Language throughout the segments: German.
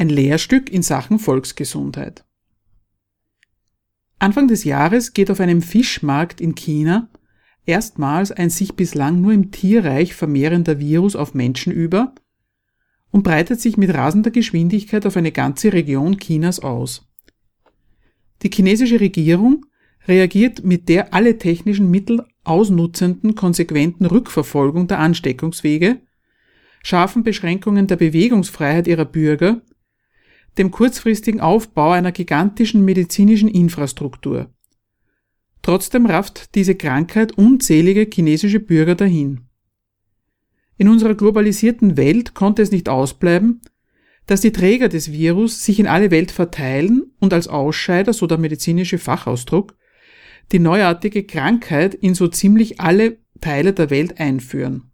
Ein Lehrstück in Sachen Volksgesundheit. Anfang des Jahres geht auf einem Fischmarkt in China erstmals ein sich bislang nur im Tierreich vermehrender Virus auf Menschen über und breitet sich mit rasender Geschwindigkeit auf eine ganze Region Chinas aus. Die chinesische Regierung reagiert mit der alle technischen Mittel ausnutzenden konsequenten Rückverfolgung der Ansteckungswege, scharfen Beschränkungen der Bewegungsfreiheit ihrer Bürger, dem kurzfristigen Aufbau einer gigantischen medizinischen Infrastruktur. Trotzdem rafft diese Krankheit unzählige chinesische Bürger dahin. In unserer globalisierten Welt konnte es nicht ausbleiben, dass die Träger des Virus sich in alle Welt verteilen und als Ausscheider, so der medizinische Fachausdruck, die neuartige Krankheit in so ziemlich alle Teile der Welt einführen.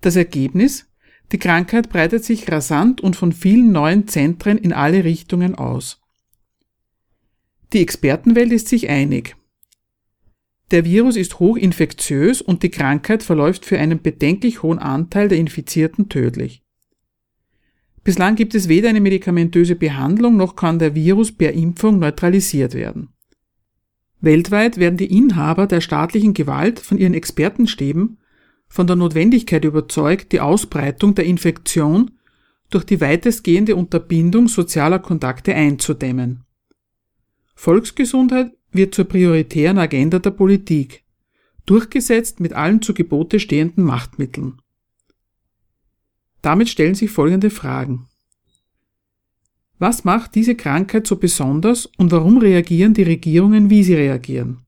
Das Ergebnis? Die Krankheit breitet sich rasant und von vielen neuen Zentren in alle Richtungen aus. Die Expertenwelt ist sich einig. Der Virus ist hochinfektiös und die Krankheit verläuft für einen bedenklich hohen Anteil der Infizierten tödlich. Bislang gibt es weder eine medikamentöse Behandlung noch kann der Virus per Impfung neutralisiert werden. Weltweit werden die Inhaber der staatlichen Gewalt von ihren Expertenstäben von der Notwendigkeit überzeugt, die Ausbreitung der Infektion durch die weitestgehende Unterbindung sozialer Kontakte einzudämmen. Volksgesundheit wird zur prioritären Agenda der Politik, durchgesetzt mit allen zu Gebote stehenden Machtmitteln. Damit stellen sich folgende Fragen. Was macht diese Krankheit so besonders und warum reagieren die Regierungen, wie sie reagieren?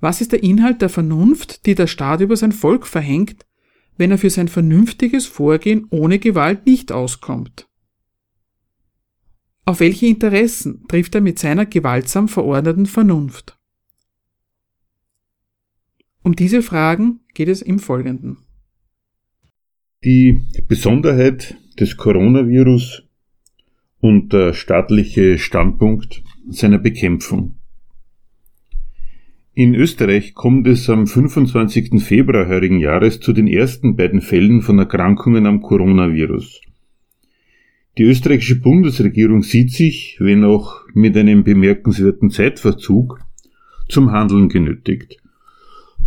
Was ist der Inhalt der Vernunft, die der Staat über sein Volk verhängt, wenn er für sein vernünftiges Vorgehen ohne Gewalt nicht auskommt? Auf welche Interessen trifft er mit seiner gewaltsam verordneten Vernunft? Um diese Fragen geht es im Folgenden. Die Besonderheit des Coronavirus und der staatliche Standpunkt seiner Bekämpfung. In Österreich kommt es am 25. Februar heurigen Jahres zu den ersten beiden Fällen von Erkrankungen am Coronavirus. Die österreichische Bundesregierung sieht sich, wenn auch mit einem bemerkenswerten Zeitverzug, zum Handeln genötigt.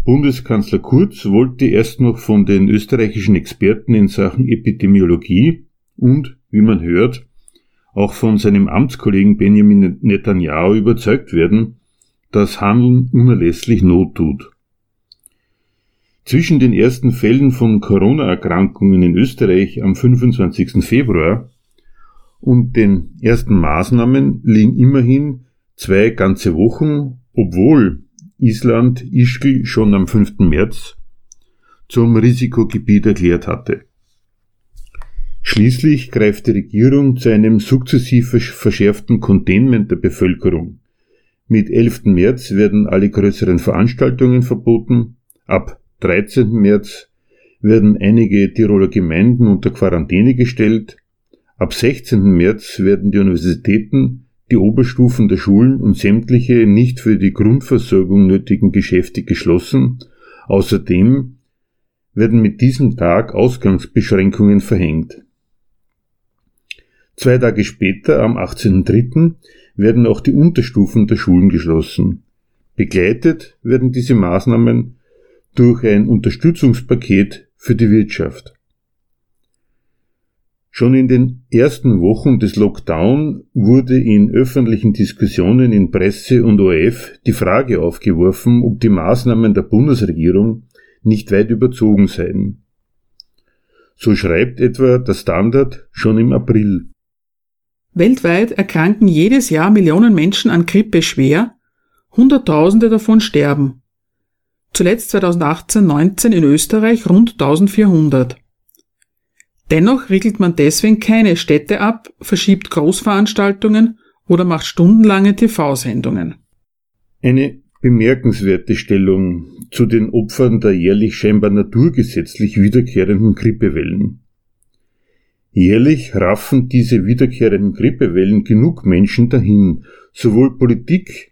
Bundeskanzler Kurz wollte erst noch von den österreichischen Experten in Sachen Epidemiologie und, wie man hört, auch von seinem Amtskollegen Benjamin Netanyahu überzeugt werden, dass Handeln unerlässlich Not tut. Zwischen den ersten Fällen von Corona-Erkrankungen in Österreich am 25. Februar und den ersten Maßnahmen liegen immerhin zwei ganze Wochen, obwohl Island Ischgl schon am 5. März zum Risikogebiet erklärt hatte. Schließlich greift die Regierung zu einem sukzessiv verschärften Containment der Bevölkerung. Mit 11. März werden alle größeren Veranstaltungen verboten. Ab 13. März werden einige Tiroler Gemeinden unter Quarantäne gestellt. Ab 16. März werden die Universitäten, die Oberstufen der Schulen und sämtliche nicht für die Grundversorgung nötigen Geschäfte geschlossen. Außerdem werden mit diesem Tag Ausgangsbeschränkungen verhängt. Zwei Tage später, am 18.03., werden auch die Unterstufen der Schulen geschlossen. Begleitet werden diese Maßnahmen durch ein Unterstützungspaket für die Wirtschaft. Schon in den ersten Wochen des Lockdown wurde in öffentlichen Diskussionen in Presse und ORF die Frage aufgeworfen, ob die Maßnahmen der Bundesregierung nicht weit überzogen seien. So schreibt etwa der Standard schon im April. Weltweit erkranken jedes Jahr Millionen Menschen an Grippe schwer, Hunderttausende davon sterben. Zuletzt 2018-19 in Österreich rund 1400. Dennoch riegelt man deswegen keine Städte ab, verschiebt Großveranstaltungen oder macht stundenlange TV-Sendungen. Eine bemerkenswerte Stellung zu den Opfern der jährlich scheinbar naturgesetzlich wiederkehrenden Grippewellen. Jährlich raffen diese wiederkehrenden Grippewellen genug Menschen dahin, sowohl Politik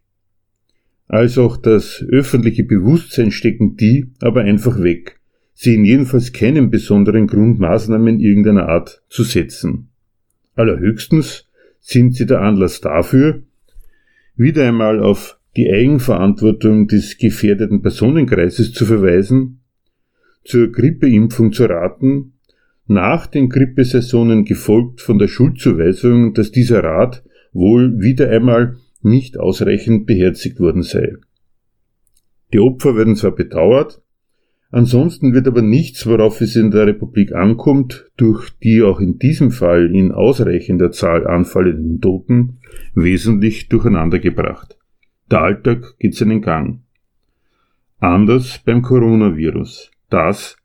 als auch das öffentliche Bewusstsein stecken die aber einfach weg, sehen jedenfalls keinen besonderen Grund, Maßnahmen irgendeiner Art zu setzen. Allerhöchstens sind sie der Anlass dafür, wieder einmal auf die Eigenverantwortung des gefährdeten Personenkreises zu verweisen, zur Grippeimpfung zu raten, nach den Grippesaisonen gefolgt von der Schuldzuweisung, dass dieser Rat wohl wieder einmal nicht ausreichend beherzigt worden sei. Die Opfer werden zwar bedauert, ansonsten wird aber nichts, worauf es in der Republik ankommt, durch die auch in diesem Fall in ausreichender Zahl anfallenden Toten, wesentlich durcheinandergebracht. Der Alltag geht seinen Gang. Anders beim Coronavirus. Das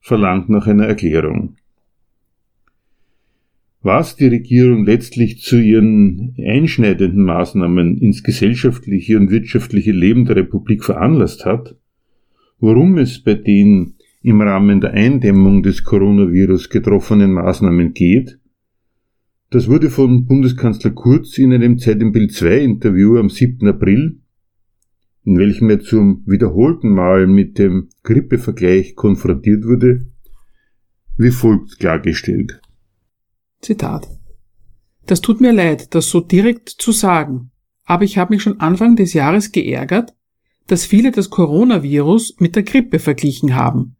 verlangt nach einer Erklärung. Was die Regierung letztlich zu ihren einschneidenden Maßnahmen ins gesellschaftliche und wirtschaftliche Leben der Republik veranlasst hat, worum es bei den im Rahmen der Eindämmung des Coronavirus getroffenen Maßnahmen geht, das wurde von Bundeskanzler Kurz in einem Zeit im Bild 2 Interview am 7. April, in welchem er zum wiederholten Mal mit dem Grippevergleich konfrontiert wurde, wie folgt klargestellt. Zitat. Das tut mir leid, das so direkt zu sagen, aber ich habe mich schon Anfang des Jahres geärgert, dass viele das Coronavirus mit der Grippe verglichen haben.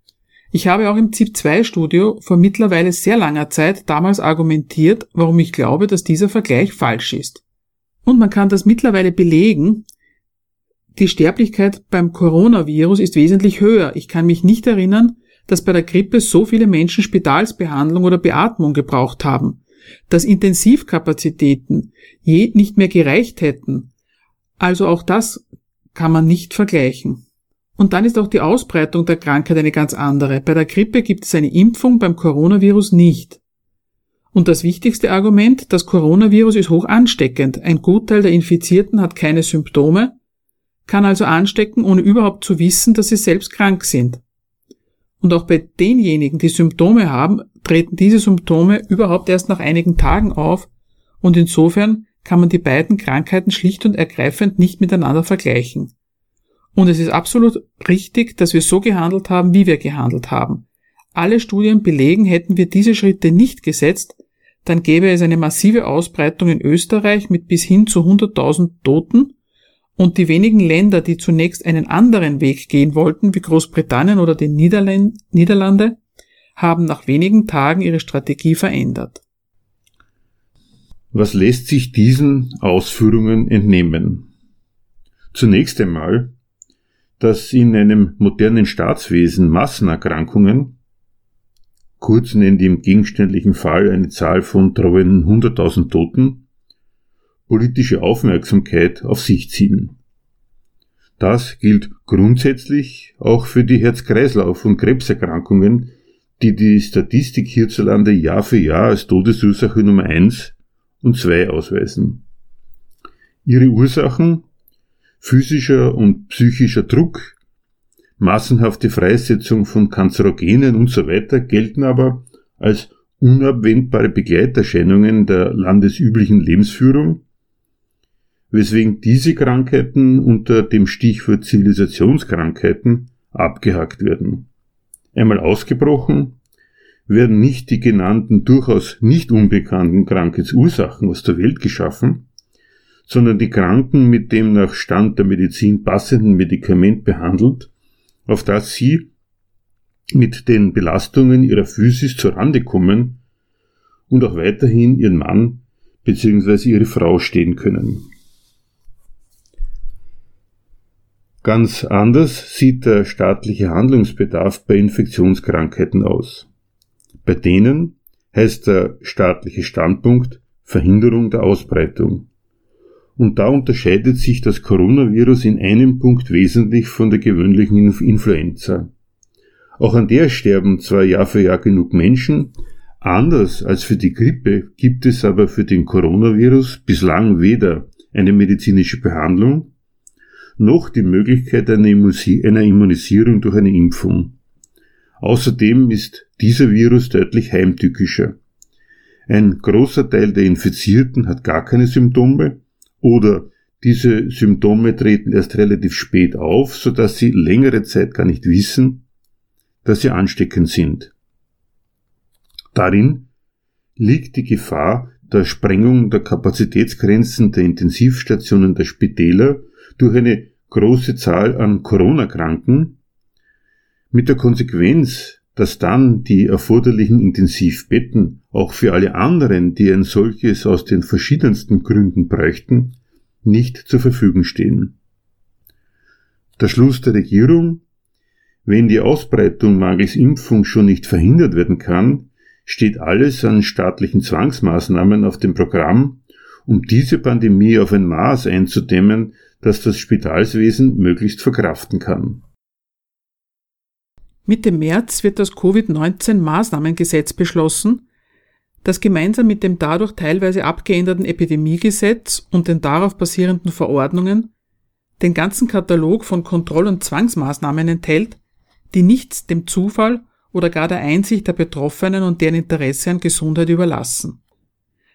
Ich habe auch im ZIP-2-Studio vor mittlerweile sehr langer Zeit damals argumentiert, warum ich glaube, dass dieser Vergleich falsch ist. Und man kann das mittlerweile belegen. Die Sterblichkeit beim Coronavirus ist wesentlich höher. Ich kann mich nicht erinnern, dass bei der Grippe so viele Menschen Spitalsbehandlung oder Beatmung gebraucht haben, dass Intensivkapazitäten je nicht mehr gereicht hätten. Also auch das kann man nicht vergleichen. Und dann ist auch die Ausbreitung der Krankheit eine ganz andere. Bei der Grippe gibt es eine Impfung, beim Coronavirus nicht. Und das wichtigste Argument, das Coronavirus ist hoch ansteckend. Ein Gutteil der Infizierten hat keine Symptome, kann also anstecken, ohne überhaupt zu wissen, dass sie selbst krank sind. Und auch bei denjenigen, die Symptome haben, treten diese Symptome überhaupt erst nach einigen Tagen auf und insofern kann man die beiden Krankheiten schlicht und ergreifend nicht miteinander vergleichen. Und es ist absolut richtig, dass wir so gehandelt haben, wie wir gehandelt haben. Alle Studien belegen, hätten wir diese Schritte nicht gesetzt, dann gäbe es eine massive Ausbreitung in Österreich mit bis hin zu 100.000 Toten und die wenigen Länder, die zunächst einen anderen Weg gehen wollten, wie Großbritannien oder die Niederlande, haben nach wenigen Tagen ihre Strategie verändert. Was lässt sich diesen Ausführungen entnehmen? Zunächst einmal, dass in einem modernen Staatswesen Massenerkrankungen, kurz nennt im gegenständlichen Fall eine Zahl von treuen 100.000 Toten, politische Aufmerksamkeit auf sich ziehen. Das gilt grundsätzlich auch für die Herz-Kreislauf- und Krebserkrankungen, die die Statistik hierzulande Jahr für Jahr als Todesursache Nummer 1 und 2 ausweisen. Ihre Ursachen physischer und psychischer Druck, massenhafte Freisetzung von Kanzerogenen und so weiter gelten aber als unabwendbare Begleiterscheinungen der landesüblichen Lebensführung, weswegen diese Krankheiten unter dem Stichwort Zivilisationskrankheiten abgehakt werden. Einmal ausgebrochen, werden nicht die genannten durchaus nicht unbekannten Krankheitsursachen aus der Welt geschaffen, sondern die Kranken mit dem nach Stand der Medizin passenden Medikament behandelt, auf das sie mit den Belastungen ihrer Physis zurande kommen und auch weiterhin ihren Mann bzw. ihre Frau stehen können. Ganz anders sieht der staatliche Handlungsbedarf bei Infektionskrankheiten aus. Bei denen heißt der staatliche Standpunkt Verhinderung der Ausbreitung. Und da unterscheidet sich das Coronavirus in einem Punkt wesentlich von der gewöhnlichen Influenza. Auch an der sterben zwar Jahr für Jahr genug Menschen, Anders als für die Grippe gibt es aber für den Coronavirus bislang weder eine medizinische Behandlung noch die Möglichkeit einer Immunisierung durch eine Impfung. Außerdem ist dieser Virus deutlich heimtückischer. Ein großer Teil der Infizierten hat gar keine Symptome oder diese Symptome treten erst relativ spät auf, so dass sie längere Zeit gar nicht wissen, dass sie ansteckend sind. Darin liegt die Gefahr der Sprengung der Kapazitätsgrenzen der Intensivstationen der Spitäler durch eine große Zahl an Corona-Kranken, mit der Konsequenz, dass dann die erforderlichen Intensivbetten auch für alle anderen, die ein solches aus den verschiedensten Gründen bräuchten, nicht zur Verfügung stehen. Der Schluss der Regierung, wenn die Ausbreitung mangels Impfung schon nicht verhindert werden kann, steht alles an staatlichen Zwangsmaßnahmen auf dem Programm, um diese Pandemie auf ein Maß einzudämmen, das das Spitalswesen möglichst verkraften kann. Mitte März wird das Covid-19-Maßnahmengesetz beschlossen, das gemeinsam mit dem dadurch teilweise abgeänderten Epidemiegesetz und den darauf basierenden Verordnungen den ganzen Katalog von Kontroll- und Zwangsmaßnahmen enthält, die nichts dem Zufall oder gar der Einsicht der Betroffenen und deren Interesse an Gesundheit überlassen.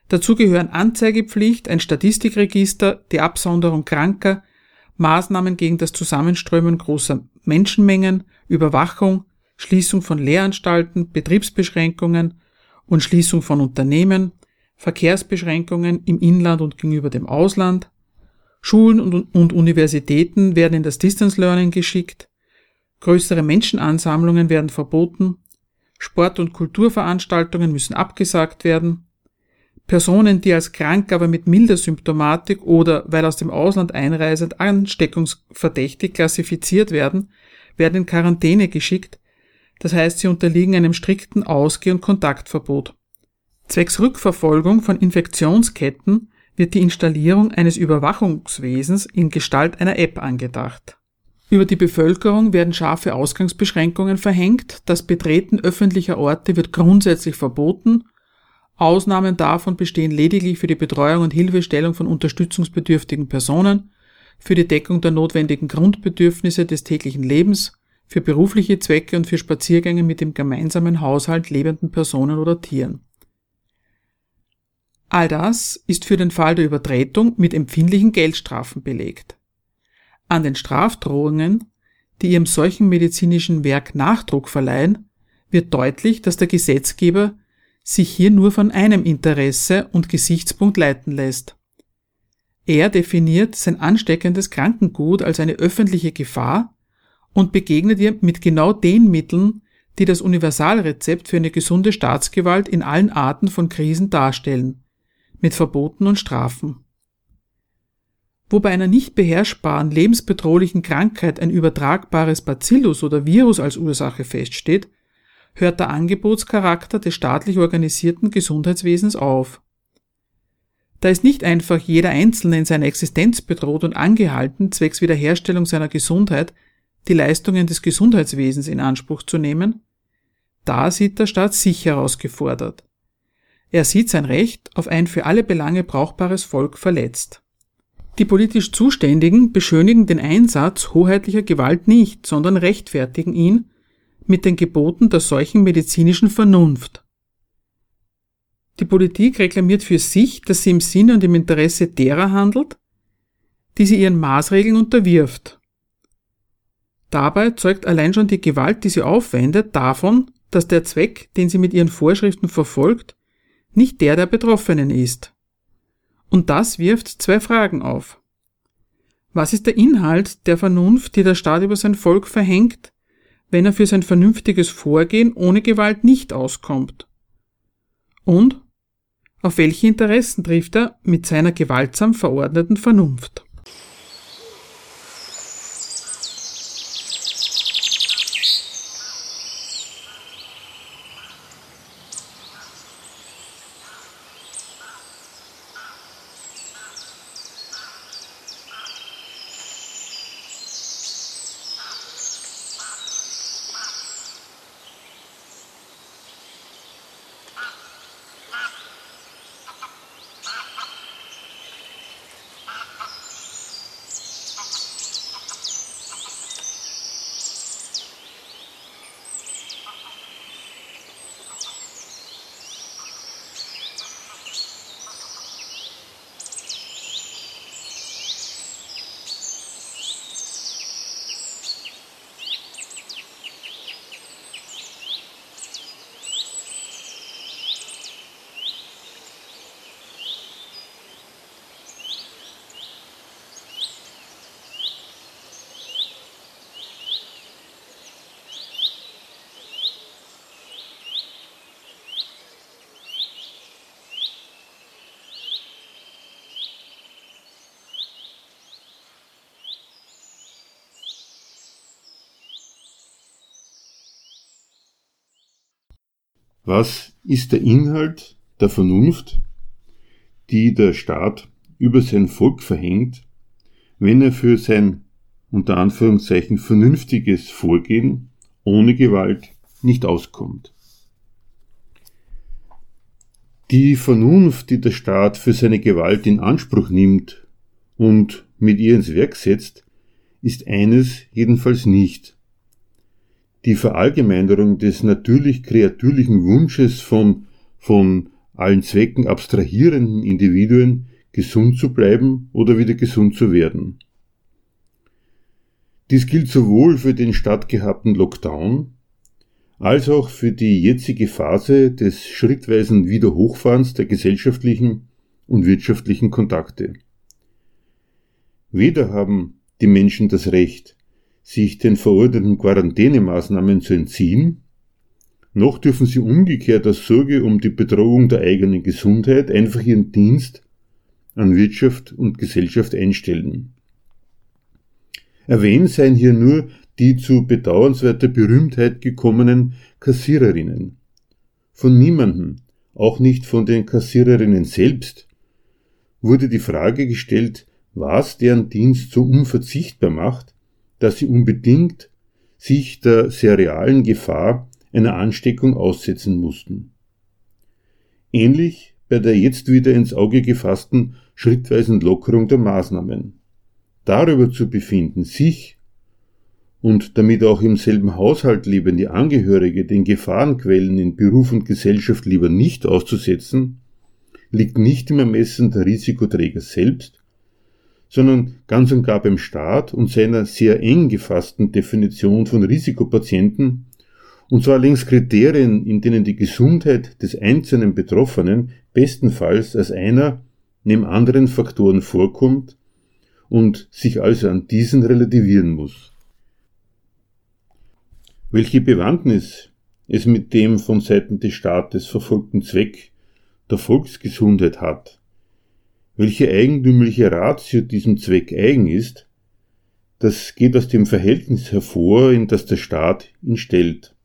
Dazu gehören Anzeigepflicht, ein Statistikregister, die Absonderung Kranker, Maßnahmen gegen das Zusammenströmen großer Menschenmengen, Überwachung, Schließung von Lehranstalten, Betriebsbeschränkungen und Schließung von Unternehmen, Verkehrsbeschränkungen im Inland und gegenüber dem Ausland, Schulen und, und Universitäten werden in das Distance Learning geschickt, größere Menschenansammlungen werden verboten, Sport- und Kulturveranstaltungen müssen abgesagt werden, Personen, die als krank, aber mit milder Symptomatik oder weil aus dem Ausland einreisend ansteckungsverdächtig klassifiziert werden, werden in Quarantäne geschickt, das heißt, sie unterliegen einem strikten Ausgeh- und Kontaktverbot. Zwecks Rückverfolgung von Infektionsketten wird die Installierung eines Überwachungswesens in Gestalt einer App angedacht. Über die Bevölkerung werden scharfe Ausgangsbeschränkungen verhängt, das Betreten öffentlicher Orte wird grundsätzlich verboten Ausnahmen davon bestehen lediglich für die Betreuung und Hilfestellung von unterstützungsbedürftigen Personen, für die Deckung der notwendigen Grundbedürfnisse des täglichen Lebens, für berufliche Zwecke und für Spaziergänge mit dem gemeinsamen Haushalt lebenden Personen oder Tieren. All das ist für den Fall der Übertretung mit empfindlichen Geldstrafen belegt. An den Strafdrohungen, die ihrem solchen medizinischen Werk Nachdruck verleihen, wird deutlich, dass der Gesetzgeber sich hier nur von einem Interesse und Gesichtspunkt leiten lässt. Er definiert sein ansteckendes Krankengut als eine öffentliche Gefahr und begegnet ihr mit genau den Mitteln, die das Universalrezept für eine gesunde Staatsgewalt in allen Arten von Krisen darstellen, mit Verboten und Strafen. Wo bei einer nicht beherrschbaren, lebensbedrohlichen Krankheit ein übertragbares Bacillus oder Virus als Ursache feststeht, hört der Angebotscharakter des staatlich organisierten Gesundheitswesens auf. Da ist nicht einfach jeder Einzelne in seiner Existenz bedroht und angehalten, zwecks Wiederherstellung seiner Gesundheit die Leistungen des Gesundheitswesens in Anspruch zu nehmen, da sieht der Staat sich herausgefordert. Er sieht sein Recht auf ein für alle Belange brauchbares Volk verletzt. Die politisch Zuständigen beschönigen den Einsatz hoheitlicher Gewalt nicht, sondern rechtfertigen ihn mit den Geboten der solchen medizinischen Vernunft. Die Politik reklamiert für sich, dass sie im Sinne und im Interesse derer handelt, die sie ihren Maßregeln unterwirft. Dabei zeugt allein schon die Gewalt, die sie aufwendet, davon, dass der Zweck, den sie mit ihren Vorschriften verfolgt, nicht der der Betroffenen ist. Und das wirft zwei Fragen auf. Was ist der Inhalt der Vernunft, die der Staat über sein Volk verhängt, wenn er für sein vernünftiges Vorgehen ohne Gewalt nicht auskommt? Und auf welche Interessen trifft er mit seiner gewaltsam verordneten Vernunft? Was ist der Inhalt der Vernunft, die der Staat über sein Volk verhängt, wenn er für sein unter Anführungszeichen vernünftiges Vorgehen ohne Gewalt nicht auskommt? Die Vernunft, die der Staat für seine Gewalt in Anspruch nimmt und mit ihr ins Werk setzt, ist eines jedenfalls nicht. Die Verallgemeinerung des natürlich kreatürlichen Wunsches von, von allen Zwecken abstrahierenden Individuen, gesund zu bleiben oder wieder gesund zu werden. Dies gilt sowohl für den stattgehabten Lockdown als auch für die jetzige Phase des schrittweisen Wiederhochfahrens der gesellschaftlichen und wirtschaftlichen Kontakte. Weder haben die Menschen das Recht, sich den verordneten Quarantänemaßnahmen zu entziehen, noch dürfen sie umgekehrt aus Sorge um die Bedrohung der eigenen Gesundheit einfach ihren Dienst an Wirtschaft und Gesellschaft einstellen. Erwähnt seien hier nur die zu bedauernswerter Berühmtheit gekommenen Kassiererinnen. Von niemanden, auch nicht von den Kassiererinnen selbst, wurde die Frage gestellt, was deren Dienst so unverzichtbar macht, dass sie unbedingt sich der sehr realen Gefahr einer Ansteckung aussetzen mussten. Ähnlich bei der jetzt wieder ins Auge gefassten schrittweisen Lockerung der Maßnahmen. Darüber zu befinden, sich und damit auch im selben Haushalt lebende Angehörige den Gefahrenquellen in Beruf und Gesellschaft lieber nicht auszusetzen, liegt nicht im Ermessen der Risikoträger selbst, sondern ganz und gar beim Staat und seiner sehr eng gefassten Definition von Risikopatienten, und zwar links Kriterien, in denen die Gesundheit des einzelnen Betroffenen bestenfalls als einer neben anderen Faktoren vorkommt und sich also an diesen relativieren muss. Welche Bewandtnis es mit dem von Seiten des Staates verfolgten Zweck der Volksgesundheit hat, welche eigentümliche Ratio diesem Zweck eigen ist, das geht aus dem Verhältnis hervor, in das der Staat ihn stellt.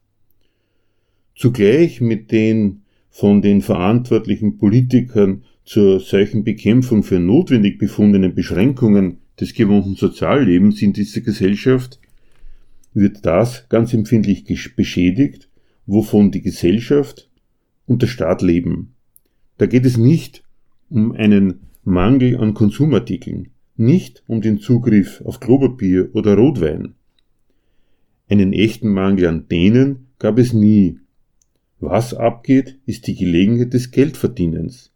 Zugleich mit den von den verantwortlichen Politikern zur solchen Bekämpfung für notwendig befundenen Beschränkungen des gewohnten Soziallebens in dieser Gesellschaft wird das ganz empfindlich beschädigt, wovon die Gesellschaft und der Staat leben. Da geht es nicht um einen Mangel an Konsumartikeln, nicht um den Zugriff auf Klopapier oder Rotwein. Einen echten Mangel an denen gab es nie. Was abgeht, ist die Gelegenheit des Geldverdienens.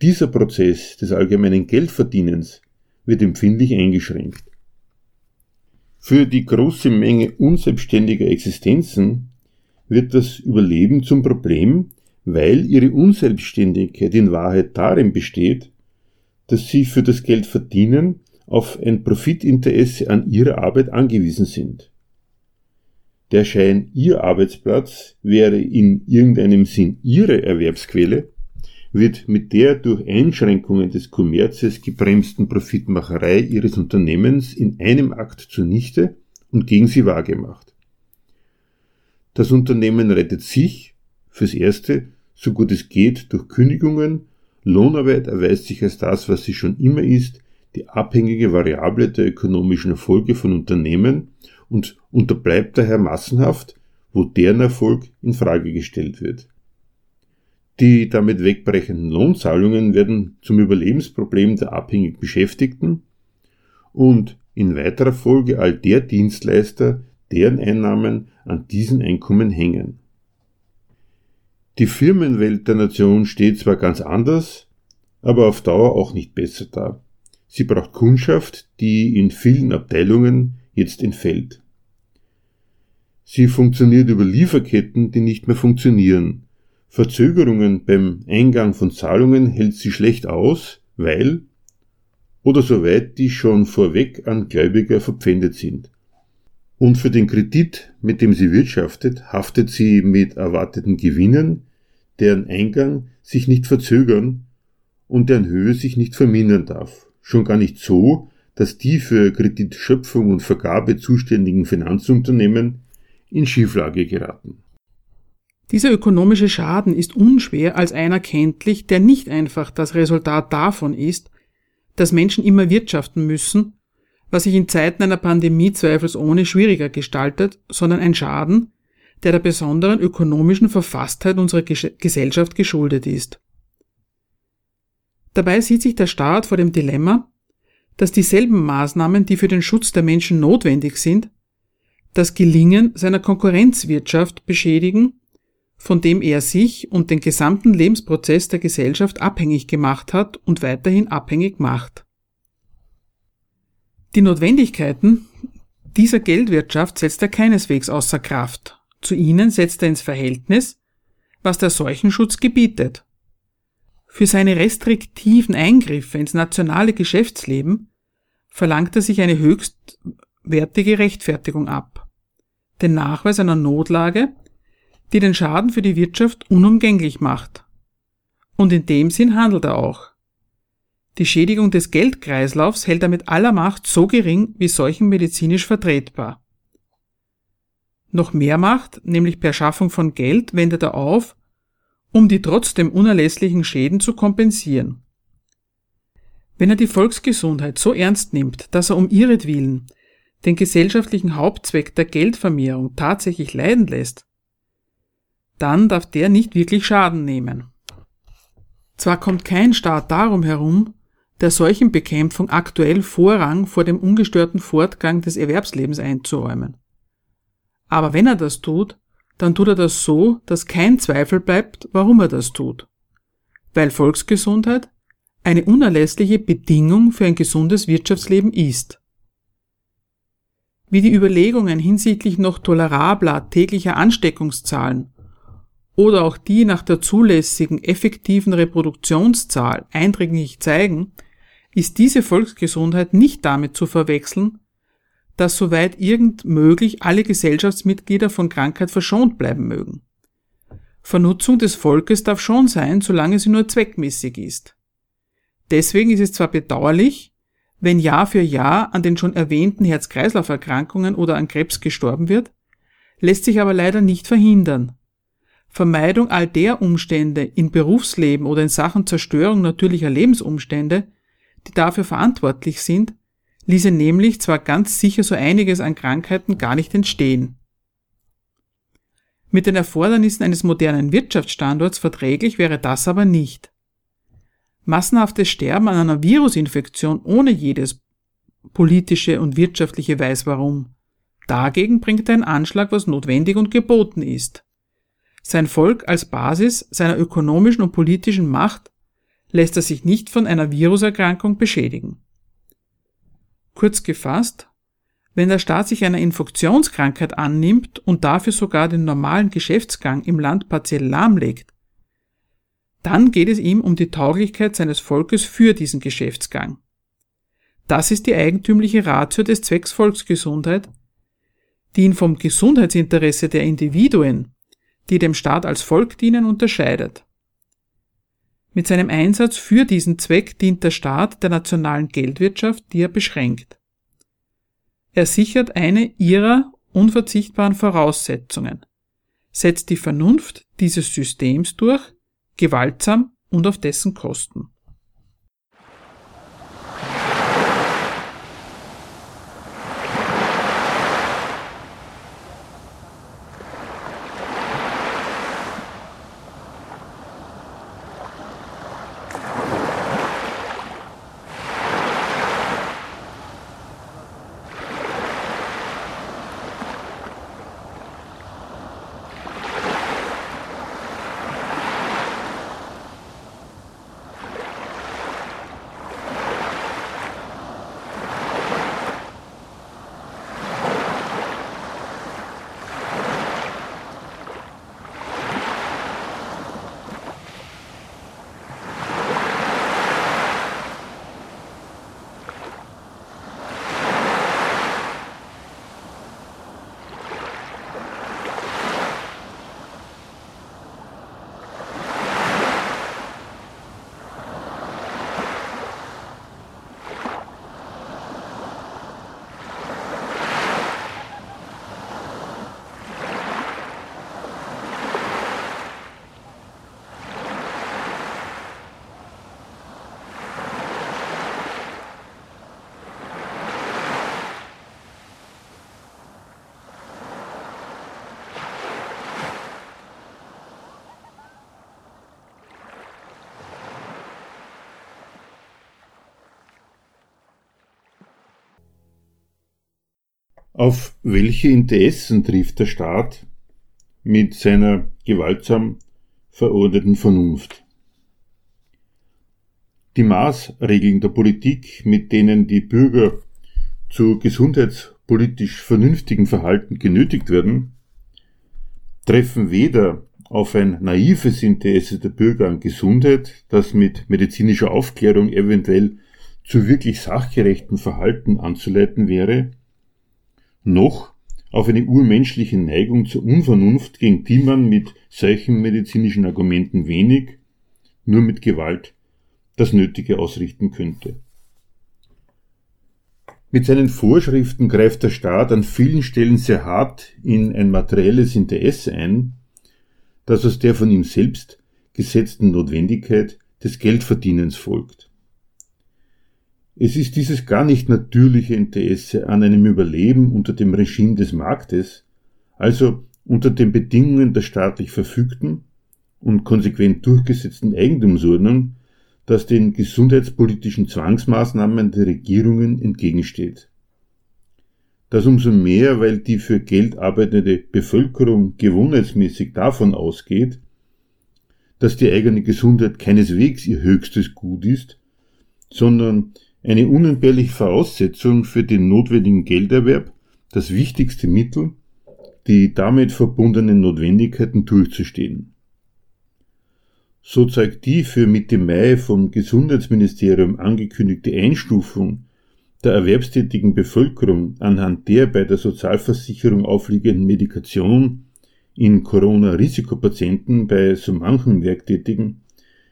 Dieser Prozess des allgemeinen Geldverdienens wird empfindlich eingeschränkt. Für die große Menge unselbstständiger Existenzen wird das Überleben zum Problem, weil ihre Unselbstständigkeit in Wahrheit darin besteht, dass sie für das Geld verdienen auf ein Profitinteresse an ihrer Arbeit angewiesen sind. Der Schein, ihr Arbeitsplatz wäre in irgendeinem Sinn ihre Erwerbsquelle, wird mit der durch Einschränkungen des Kommerzes gebremsten Profitmacherei ihres Unternehmens in einem Akt zunichte und gegen sie wahrgemacht. Das Unternehmen rettet sich, fürs Erste, so gut es geht, durch Kündigungen Lohnarbeit erweist sich als das, was sie schon immer ist, die abhängige Variable der ökonomischen Erfolge von Unternehmen und unterbleibt daher massenhaft, wo deren Erfolg in Frage gestellt wird. Die damit wegbrechenden Lohnzahlungen werden zum Überlebensproblem der abhängig Beschäftigten und in weiterer Folge all der Dienstleister, deren Einnahmen an diesen Einkommen hängen. Die Firmenwelt der Nation steht zwar ganz anders, aber auf Dauer auch nicht besser da. Sie braucht Kundschaft, die in vielen Abteilungen jetzt entfällt. Sie funktioniert über Lieferketten, die nicht mehr funktionieren. Verzögerungen beim Eingang von Zahlungen hält sie schlecht aus, weil oder soweit die schon vorweg an Gläubiger verpfändet sind. Und für den Kredit, mit dem sie wirtschaftet, haftet sie mit erwarteten Gewinnen, deren Eingang sich nicht verzögern und deren Höhe sich nicht vermindern darf. Schon gar nicht so, dass die für Kreditschöpfung und Vergabe zuständigen Finanzunternehmen in Schieflage geraten. Dieser ökonomische Schaden ist unschwer als einer kenntlich, der nicht einfach das Resultat davon ist, dass Menschen immer wirtschaften müssen, was sich in Zeiten einer Pandemie zweifelsohne schwieriger gestaltet, sondern ein Schaden, der der besonderen ökonomischen Verfasstheit unserer Gesellschaft geschuldet ist. Dabei sieht sich der Staat vor dem Dilemma, dass dieselben Maßnahmen, die für den Schutz der Menschen notwendig sind, das Gelingen seiner Konkurrenzwirtschaft beschädigen, von dem er sich und den gesamten Lebensprozess der Gesellschaft abhängig gemacht hat und weiterhin abhängig macht. Die Notwendigkeiten dieser Geldwirtschaft setzt er keineswegs außer Kraft. Zu ihnen setzt er ins Verhältnis, was der Seuchenschutz gebietet. Für seine restriktiven Eingriffe ins nationale Geschäftsleben verlangt er sich eine höchstwertige Rechtfertigung ab. Den Nachweis einer Notlage, die den Schaden für die Wirtschaft unumgänglich macht. Und in dem Sinn handelt er auch. Die Schädigung des Geldkreislaufs hält er mit aller Macht so gering wie solchen medizinisch vertretbar. Noch mehr Macht, nämlich per Schaffung von Geld, wendet er auf, um die trotzdem unerlässlichen Schäden zu kompensieren. Wenn er die Volksgesundheit so ernst nimmt, dass er um ihretwillen den gesellschaftlichen Hauptzweck der Geldvermehrung tatsächlich leiden lässt, dann darf der nicht wirklich Schaden nehmen. Zwar kommt kein Staat darum herum, der Seuchenbekämpfung aktuell Vorrang vor dem ungestörten Fortgang des Erwerbslebens einzuräumen. Aber wenn er das tut, dann tut er das so, dass kein Zweifel bleibt, warum er das tut. Weil Volksgesundheit eine unerlässliche Bedingung für ein gesundes Wirtschaftsleben ist. Wie die Überlegungen hinsichtlich noch tolerabler täglicher Ansteckungszahlen oder auch die nach der zulässigen effektiven Reproduktionszahl eindringlich zeigen, ist diese Volksgesundheit nicht damit zu verwechseln, dass soweit irgend möglich alle Gesellschaftsmitglieder von Krankheit verschont bleiben mögen. Vernutzung des Volkes darf schon sein, solange sie nur zweckmäßig ist. Deswegen ist es zwar bedauerlich, wenn Jahr für Jahr an den schon erwähnten Herz-Kreislauf-Erkrankungen oder an Krebs gestorben wird, lässt sich aber leider nicht verhindern, Vermeidung all der Umstände in Berufsleben oder in Sachen Zerstörung natürlicher Lebensumstände, die dafür verantwortlich sind, ließe nämlich zwar ganz sicher so einiges an Krankheiten gar nicht entstehen. Mit den Erfordernissen eines modernen Wirtschaftsstandorts verträglich wäre das aber nicht. Massenhaftes Sterben an einer Virusinfektion ohne jedes politische und wirtschaftliche Weiß warum. Dagegen bringt ein Anschlag, was notwendig und geboten ist. Sein Volk als Basis seiner ökonomischen und politischen Macht lässt er sich nicht von einer Viruserkrankung beschädigen. Kurz gefasst, wenn der Staat sich einer Infektionskrankheit annimmt und dafür sogar den normalen Geschäftsgang im Land partiell lahmlegt, dann geht es ihm um die Tauglichkeit seines Volkes für diesen Geschäftsgang. Das ist die eigentümliche Ratio des Zwecks Volksgesundheit, die ihn vom Gesundheitsinteresse der Individuen die dem Staat als Volk dienen, unterscheidet. Mit seinem Einsatz für diesen Zweck dient der Staat der nationalen Geldwirtschaft, die er beschränkt. Er sichert eine ihrer unverzichtbaren Voraussetzungen, setzt die Vernunft dieses Systems durch, gewaltsam und auf dessen Kosten. Auf welche Interessen trifft der Staat mit seiner gewaltsam verordneten Vernunft? Die Maßregeln der Politik, mit denen die Bürger zu gesundheitspolitisch vernünftigen Verhalten genötigt werden, treffen weder auf ein naives Interesse der Bürger an Gesundheit, das mit medizinischer Aufklärung eventuell zu wirklich sachgerechten Verhalten anzuleiten wäre, noch auf eine urmenschliche Neigung zur Unvernunft, gegen die man mit solchen medizinischen Argumenten wenig, nur mit Gewalt das Nötige ausrichten könnte. Mit seinen Vorschriften greift der Staat an vielen Stellen sehr hart in ein materielles Interesse ein, das aus der von ihm selbst gesetzten Notwendigkeit des Geldverdienens folgt. Es ist dieses gar nicht natürliche Interesse an einem Überleben unter dem Regime des Marktes, also unter den Bedingungen der staatlich verfügten und konsequent durchgesetzten Eigentumsordnung, das den gesundheitspolitischen Zwangsmaßnahmen der Regierungen entgegensteht. Das umso mehr, weil die für Geld arbeitende Bevölkerung gewohnheitsmäßig davon ausgeht, dass die eigene Gesundheit keineswegs ihr höchstes Gut ist, sondern eine unentbehrliche Voraussetzung für den notwendigen Gelderwerb, das wichtigste Mittel, die damit verbundenen Notwendigkeiten durchzustehen. So zeigt die für Mitte Mai vom Gesundheitsministerium angekündigte Einstufung der erwerbstätigen Bevölkerung anhand der bei der Sozialversicherung aufliegenden Medikation in Corona-Risikopatienten bei so manchen Werktätigen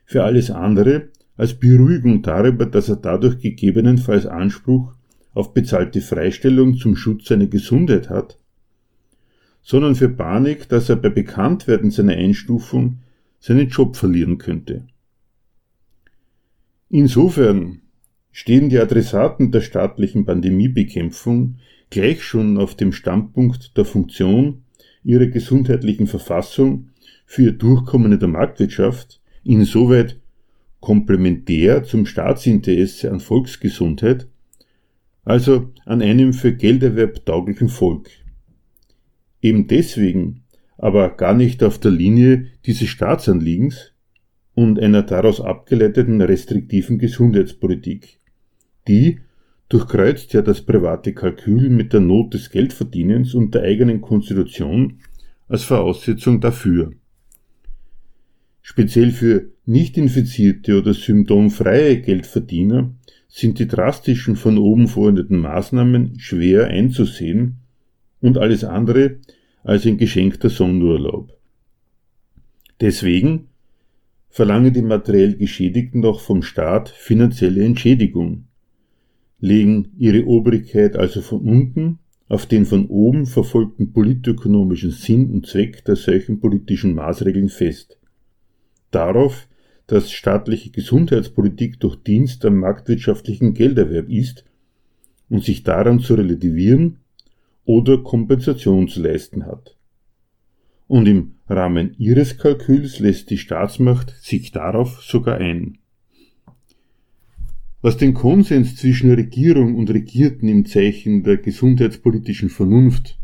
für alles andere als Beruhigung darüber, dass er dadurch gegebenenfalls Anspruch auf bezahlte Freistellung zum Schutz seiner Gesundheit hat, sondern für Panik, dass er bei Bekanntwerden seiner Einstufung seinen Job verlieren könnte. Insofern stehen die Adressaten der staatlichen Pandemiebekämpfung gleich schon auf dem Standpunkt der Funktion ihrer gesundheitlichen Verfassung für ihr Durchkommen in der Marktwirtschaft insoweit komplementär zum Staatsinteresse an Volksgesundheit, also an einem für Gelderwerb tauglichen Volk. Eben deswegen aber gar nicht auf der Linie dieses Staatsanliegens und einer daraus abgeleiteten restriktiven Gesundheitspolitik. Die durchkreuzt ja das private Kalkül mit der Not des Geldverdienens und der eigenen Konstitution als Voraussetzung dafür. Speziell für nicht infizierte oder symptomfreie Geldverdiener sind die drastischen von oben verordneten Maßnahmen schwer einzusehen und alles andere als ein geschenkter Sonderurlaub. Deswegen verlangen die materiell Geschädigten auch vom Staat finanzielle Entschädigung, legen ihre Obrigkeit also von unten auf den von oben verfolgten politökonomischen Sinn und Zweck der solchen politischen Maßregeln fest. Darauf, dass staatliche Gesundheitspolitik durch Dienst am marktwirtschaftlichen Gelderwerb ist und sich daran zu relativieren oder Kompensation zu leisten hat. Und im Rahmen ihres Kalküls lässt die Staatsmacht sich darauf sogar ein. Was den Konsens zwischen Regierung und Regierten im Zeichen der gesundheitspolitischen Vernunft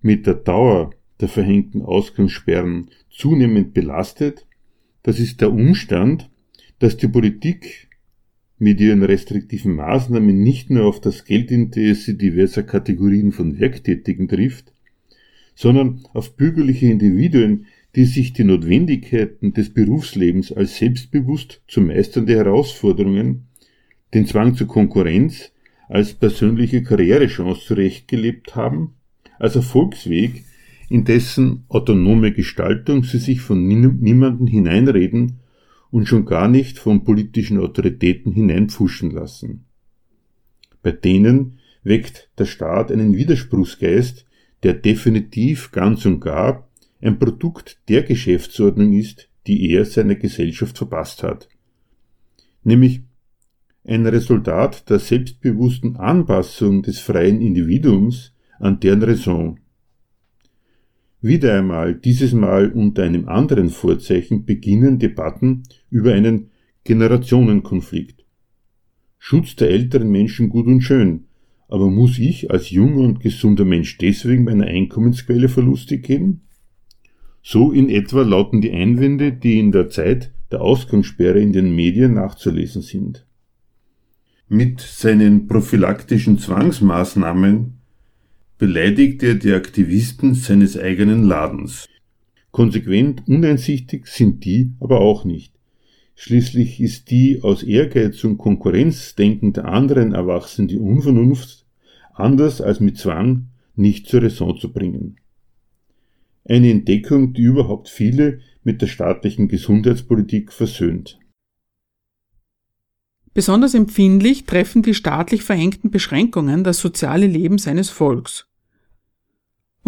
mit der Dauer der verhängten Ausgangssperren zunehmend belastet, das ist der Umstand, dass die Politik mit ihren restriktiven Maßnahmen nicht nur auf das Geldinteresse diverser Kategorien von Werktätigen trifft, sondern auf bürgerliche Individuen, die sich die Notwendigkeiten des Berufslebens als selbstbewusst zu meisternde Herausforderungen, den Zwang zur Konkurrenz als persönliche Karrierechance zurechtgelebt haben, als Erfolgsweg, in dessen autonome Gestaltung sie sich von niemanden hineinreden und schon gar nicht von politischen Autoritäten hineinpfuschen lassen. Bei denen weckt der Staat einen Widerspruchsgeist, der definitiv ganz und gar ein Produkt der Geschäftsordnung ist, die er seiner Gesellschaft verpasst hat. Nämlich ein Resultat der selbstbewussten Anpassung des freien Individuums an deren Raison. Wieder einmal, dieses Mal unter einem anderen Vorzeichen, beginnen Debatten über einen Generationenkonflikt. Schutz der älteren Menschen gut und schön, aber muss ich als junger und gesunder Mensch deswegen meine Einkommensquelle verlustig geben? So in etwa lauten die Einwände, die in der Zeit der Ausgangssperre in den Medien nachzulesen sind. Mit seinen prophylaktischen Zwangsmaßnahmen beleidigt er die Aktivisten seines eigenen Ladens. Konsequent uneinsichtig sind die aber auch nicht. Schließlich ist die aus Ehrgeiz und Konkurrenzdenken der anderen erwachsene Unvernunft anders als mit Zwang nicht zur Raison zu bringen. Eine Entdeckung, die überhaupt viele mit der staatlichen Gesundheitspolitik versöhnt. Besonders empfindlich treffen die staatlich verhängten Beschränkungen das soziale Leben seines Volks.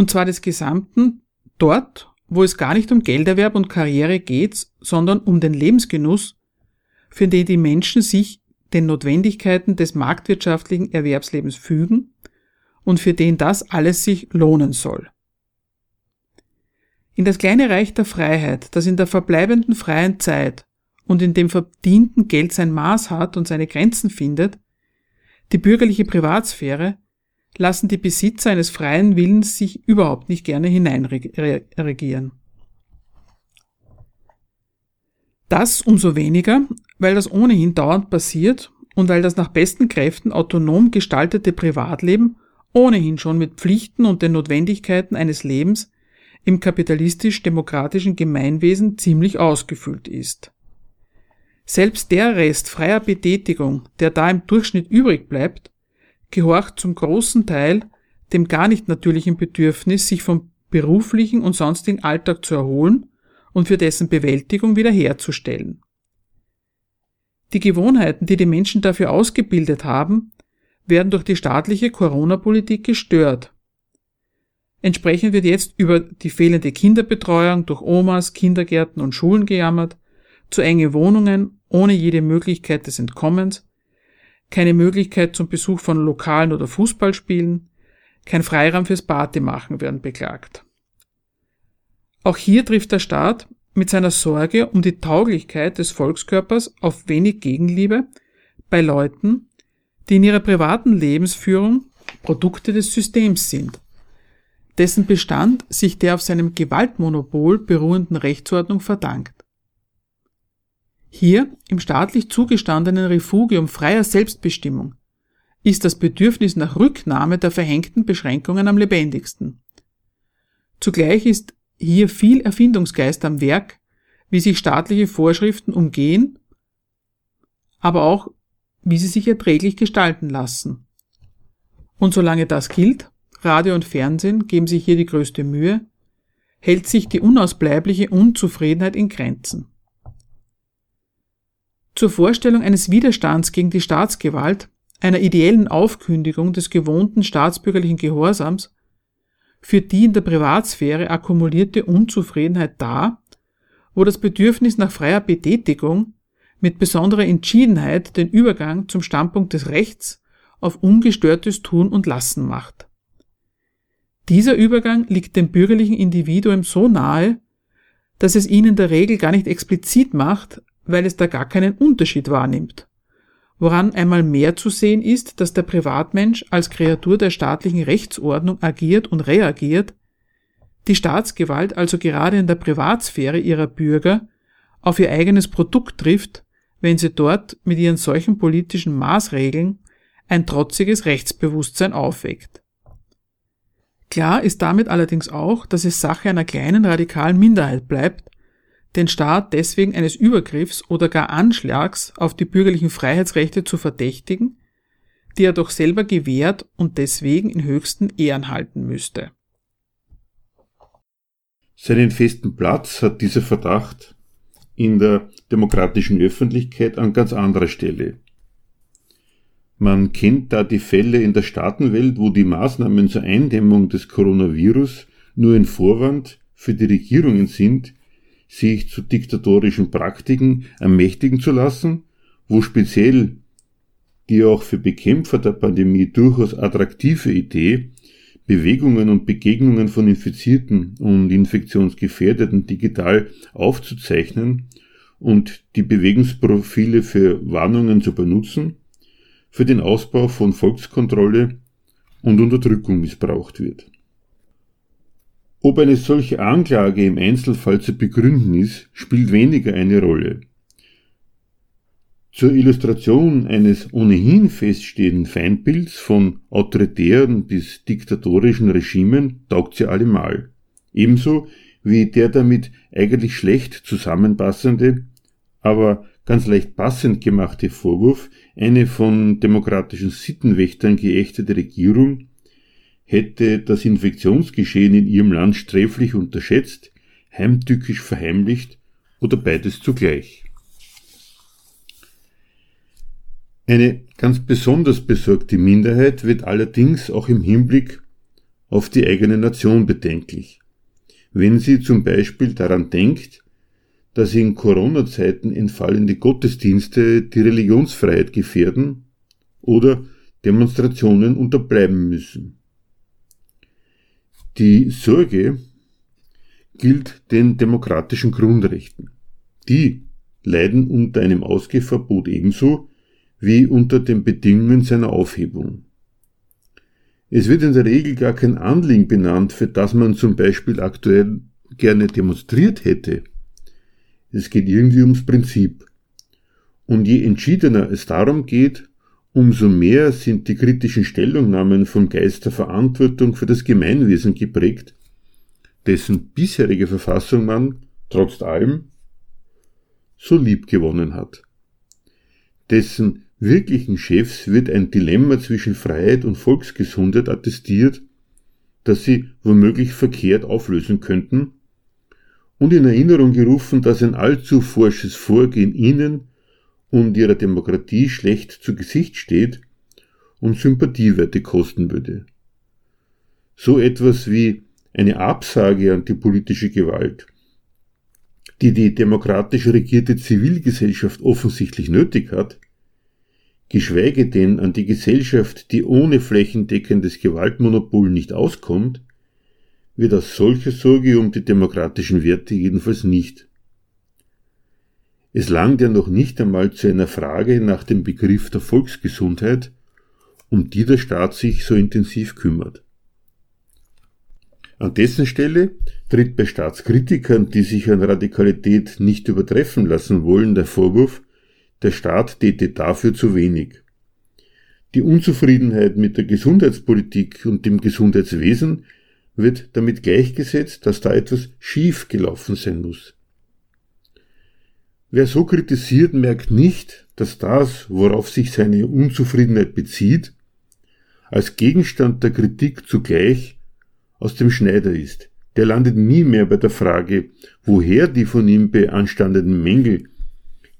Und zwar des gesamten dort, wo es gar nicht um Gelderwerb und Karriere geht, sondern um den Lebensgenuss, für den die Menschen sich den Notwendigkeiten des marktwirtschaftlichen Erwerbslebens fügen und für den das alles sich lohnen soll. In das kleine Reich der Freiheit, das in der verbleibenden freien Zeit und in dem verdienten Geld sein Maß hat und seine Grenzen findet, die bürgerliche Privatsphäre, lassen die Besitzer eines freien Willens sich überhaupt nicht gerne hineinregieren. Das umso weniger, weil das ohnehin dauernd passiert und weil das nach besten Kräften autonom gestaltete Privatleben ohnehin schon mit Pflichten und den Notwendigkeiten eines Lebens im kapitalistisch-demokratischen Gemeinwesen ziemlich ausgefüllt ist. Selbst der Rest freier Betätigung, der da im Durchschnitt übrig bleibt, gehorcht zum großen Teil dem gar nicht natürlichen Bedürfnis, sich vom beruflichen und sonstigen Alltag zu erholen und für dessen Bewältigung wiederherzustellen. Die Gewohnheiten, die die Menschen dafür ausgebildet haben, werden durch die staatliche Corona-Politik gestört. Entsprechend wird jetzt über die fehlende Kinderbetreuung durch Omas, Kindergärten und Schulen gejammert, zu enge Wohnungen ohne jede Möglichkeit des Entkommens, keine Möglichkeit zum Besuch von Lokalen oder Fußballspielen, kein Freiraum fürs Partymachen werden beklagt. Auch hier trifft der Staat mit seiner Sorge um die Tauglichkeit des Volkskörpers auf wenig Gegenliebe bei Leuten, die in ihrer privaten Lebensführung Produkte des Systems sind, dessen Bestand sich der auf seinem Gewaltmonopol beruhenden Rechtsordnung verdankt. Hier, im staatlich zugestandenen Refugium freier Selbstbestimmung, ist das Bedürfnis nach Rücknahme der verhängten Beschränkungen am lebendigsten. Zugleich ist hier viel Erfindungsgeist am Werk, wie sich staatliche Vorschriften umgehen, aber auch wie sie sich erträglich gestalten lassen. Und solange das gilt, Radio und Fernsehen geben sich hier die größte Mühe, hält sich die unausbleibliche Unzufriedenheit in Grenzen. Zur Vorstellung eines Widerstands gegen die Staatsgewalt, einer ideellen Aufkündigung des gewohnten staatsbürgerlichen Gehorsams, führt die in der Privatsphäre akkumulierte Unzufriedenheit dar, wo das Bedürfnis nach freier Betätigung mit besonderer Entschiedenheit den Übergang zum Standpunkt des Rechts auf ungestörtes Tun und Lassen macht. Dieser Übergang liegt dem bürgerlichen Individuum so nahe, dass es ihn in der Regel gar nicht explizit macht, weil es da gar keinen Unterschied wahrnimmt. Woran einmal mehr zu sehen ist, dass der Privatmensch als Kreatur der staatlichen Rechtsordnung agiert und reagiert, die Staatsgewalt also gerade in der Privatsphäre ihrer Bürger auf ihr eigenes Produkt trifft, wenn sie dort mit ihren solchen politischen Maßregeln ein trotziges Rechtsbewusstsein aufweckt. Klar ist damit allerdings auch, dass es Sache einer kleinen radikalen Minderheit bleibt, den Staat deswegen eines Übergriffs oder gar Anschlags auf die bürgerlichen Freiheitsrechte zu verdächtigen, die er doch selber gewährt und deswegen in höchsten Ehren halten müsste. Seinen festen Platz hat dieser Verdacht in der demokratischen Öffentlichkeit an ganz anderer Stelle. Man kennt da die Fälle in der Staatenwelt, wo die Maßnahmen zur Eindämmung des Coronavirus nur ein Vorwand für die Regierungen sind, sich zu diktatorischen Praktiken ermächtigen zu lassen, wo speziell die auch für Bekämpfer der Pandemie durchaus attraktive Idee, Bewegungen und Begegnungen von Infizierten und Infektionsgefährdeten digital aufzuzeichnen und die Bewegungsprofile für Warnungen zu benutzen, für den Ausbau von Volkskontrolle und Unterdrückung missbraucht wird. Ob eine solche Anklage im Einzelfall zu begründen ist, spielt weniger eine Rolle. Zur Illustration eines ohnehin feststehenden Feindbilds von autoritären bis diktatorischen Regimen taugt sie allemal. Ebenso wie der damit eigentlich schlecht zusammenpassende, aber ganz leicht passend gemachte Vorwurf, eine von demokratischen Sittenwächtern geächtete Regierung hätte das Infektionsgeschehen in ihrem Land sträflich unterschätzt, heimtückisch verheimlicht oder beides zugleich. Eine ganz besonders besorgte Minderheit wird allerdings auch im Hinblick auf die eigene Nation bedenklich. Wenn sie zum Beispiel daran denkt, dass in Corona-Zeiten entfallende Gottesdienste die Religionsfreiheit gefährden oder Demonstrationen unterbleiben müssen. Die Sorge gilt den demokratischen Grundrechten. Die leiden unter einem Ausgehverbot ebenso wie unter den Bedingungen seiner Aufhebung. Es wird in der Regel gar kein Anliegen benannt, für das man zum Beispiel aktuell gerne demonstriert hätte. Es geht irgendwie ums Prinzip. Und je entschiedener es darum geht, Umso mehr sind die kritischen Stellungnahmen vom Geist der Verantwortung für das Gemeinwesen geprägt, dessen bisherige Verfassung man, trotz allem, so lieb gewonnen hat. Dessen wirklichen Chefs wird ein Dilemma zwischen Freiheit und Volksgesundheit attestiert, das sie womöglich verkehrt auflösen könnten, und in Erinnerung gerufen, dass ein allzu forsches Vorgehen ihnen und ihrer Demokratie schlecht zu Gesicht steht und Sympathiewerte kosten würde. So etwas wie eine Absage an die politische Gewalt, die die demokratisch regierte Zivilgesellschaft offensichtlich nötig hat, geschweige denn an die Gesellschaft, die ohne flächendeckendes Gewaltmonopol nicht auskommt, wird aus solcher Sorge um die demokratischen Werte jedenfalls nicht. Es langt ja noch nicht einmal zu einer Frage nach dem Begriff der Volksgesundheit, um die der Staat sich so intensiv kümmert. An dessen Stelle tritt bei Staatskritikern, die sich an Radikalität nicht übertreffen lassen wollen, der Vorwurf, der Staat täte dafür zu wenig. Die Unzufriedenheit mit der Gesundheitspolitik und dem Gesundheitswesen wird damit gleichgesetzt, dass da etwas schief gelaufen sein muss. Wer so kritisiert, merkt nicht, dass das, worauf sich seine Unzufriedenheit bezieht, als Gegenstand der Kritik zugleich aus dem Schneider ist. Der landet nie mehr bei der Frage, woher die von ihm beanstandeten Mängel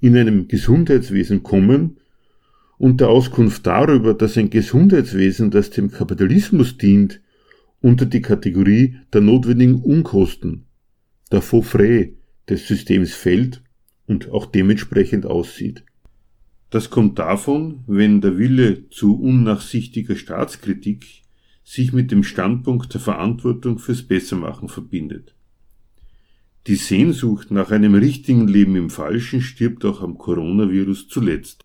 in einem Gesundheitswesen kommen und der Auskunft darüber, dass ein Gesundheitswesen, das dem Kapitalismus dient, unter die Kategorie der notwendigen Unkosten, der Faux frais des Systems fällt und auch dementsprechend aussieht. Das kommt davon, wenn der Wille zu unnachsichtiger Staatskritik sich mit dem Standpunkt der Verantwortung fürs Bessermachen verbindet. Die Sehnsucht nach einem richtigen Leben im Falschen stirbt auch am Coronavirus zuletzt.